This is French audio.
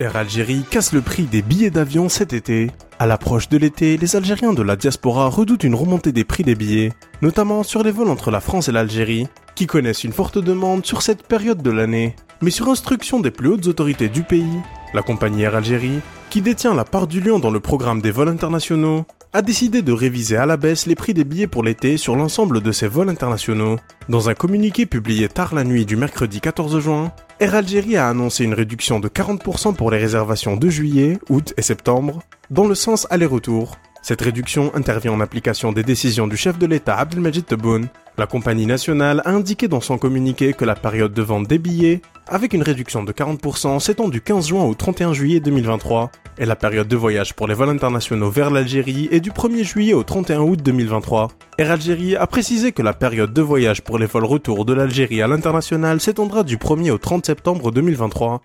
Air Algérie casse le prix des billets d'avion cet été. À l'approche de l'été, les Algériens de la diaspora redoutent une remontée des prix des billets, notamment sur les vols entre la France et l'Algérie, qui connaissent une forte demande sur cette période de l'année. Mais sur instruction des plus hautes autorités du pays, la compagnie Air Algérie, qui détient la part du lion dans le programme des vols internationaux, a décidé de réviser à la baisse les prix des billets pour l'été sur l'ensemble de ses vols internationaux. Dans un communiqué publié tard la nuit du mercredi 14 juin, Air Algérie a annoncé une réduction de 40% pour les réservations de juillet, août et septembre, dans le sens aller-retour. Cette réduction intervient en application des décisions du chef de l'État Abdelmajid Tebboune. La compagnie nationale a indiqué dans son communiqué que la période de vente des billets, avec une réduction de 40%, s'étend du 15 juin au 31 juillet 2023, et la période de voyage pour les vols internationaux vers l'Algérie est du 1er juillet au 31 août 2023. Air Algérie a précisé que la période de voyage pour les vols retour de l'Algérie à l'international s'étendra du 1er au 30 septembre 2023.